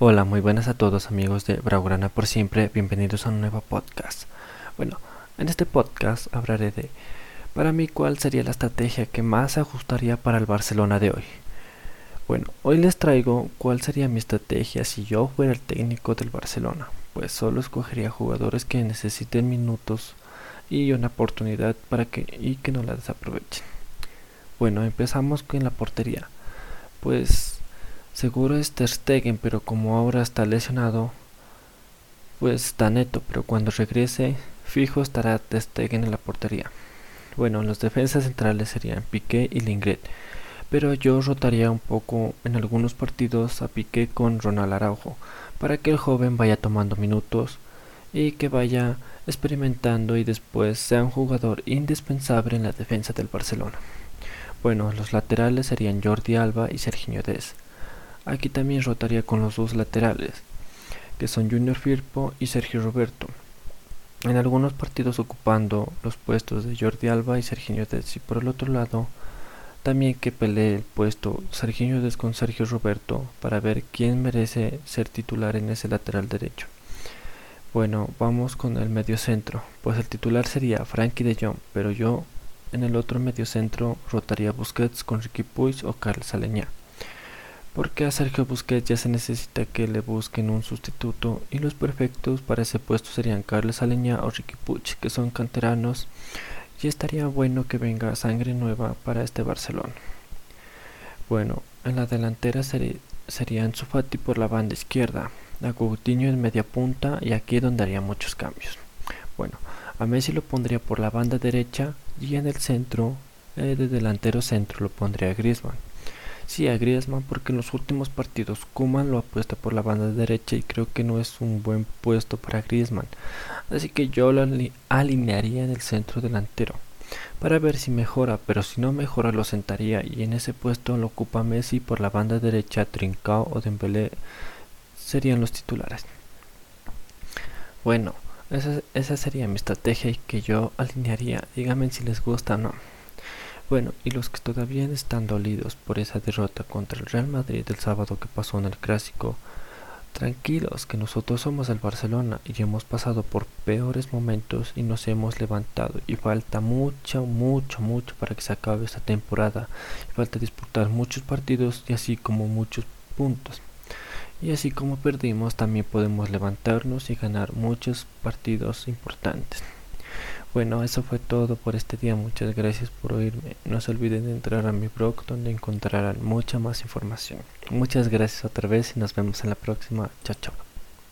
Hola, muy buenas a todos amigos de Braugrana por siempre, bienvenidos a un nuevo podcast. Bueno, en este podcast hablaré de, para mí, cuál sería la estrategia que más se ajustaría para el Barcelona de hoy. Bueno, hoy les traigo cuál sería mi estrategia si yo fuera el técnico del Barcelona. Pues solo escogería jugadores que necesiten minutos y una oportunidad para que y que no la desaprovechen. Bueno, empezamos con la portería. Pues Seguro es Ter Stegen, pero como ahora está lesionado, pues está neto, pero cuando regrese, fijo estará Ter Stegen en la portería. Bueno, los defensas centrales serían Piqué y Lingret, pero yo rotaría un poco en algunos partidos a Piqué con Ronald Araujo, para que el joven vaya tomando minutos y que vaya experimentando y después sea un jugador indispensable en la defensa del Barcelona. Bueno, los laterales serían Jordi Alba y Serginho Dez. Aquí también rotaría con los dos laterales, que son Junior Firpo y Sergio Roberto. En algunos partidos ocupando los puestos de Jordi Alba y Sergio Dez y por el otro lado también que pelee el puesto Sergio Dez con Sergio Roberto para ver quién merece ser titular en ese lateral derecho. Bueno, vamos con el medio centro. Pues el titular sería Frankie de Jong, pero yo en el otro medio centro rotaría Busquets con Ricky Puig o Carlos Aleñá porque a Sergio Busquets ya se necesita que le busquen un sustituto y los perfectos para ese puesto serían Carlos Aleña o Ricky Puch, que son canteranos y estaría bueno que venga sangre nueva para este Barcelona. Bueno, en la delantera sería, sería por la banda izquierda, a en media punta y aquí donde haría muchos cambios. Bueno, a Messi lo pondría por la banda derecha y en el centro, eh, de delantero centro lo pondría Griezmann. Sí, a Griezmann porque en los últimos partidos Kuman lo apuesta por la banda derecha y creo que no es un buen puesto para Griezmann. Así que yo lo alinearía en el centro delantero para ver si mejora, pero si no mejora lo sentaría y en ese puesto lo ocupa Messi por la banda derecha, Trincao o Dembélé serían los titulares. Bueno, esa, esa sería mi estrategia y que yo alinearía. Díganme si les gusta o no. Bueno, y los que todavía están dolidos por esa derrota contra el Real Madrid el sábado que pasó en el Clásico, tranquilos que nosotros somos el Barcelona y hemos pasado por peores momentos y nos hemos levantado y falta mucho, mucho, mucho para que se acabe esta temporada. falta disputar muchos partidos y así como muchos puntos. Y así como perdimos, también podemos levantarnos y ganar muchos partidos importantes. Bueno, eso fue todo por este día. Muchas gracias por oírme. No se olviden de entrar a mi blog donde encontrarán mucha más información. Muchas gracias otra vez y nos vemos en la próxima. Chao, chao.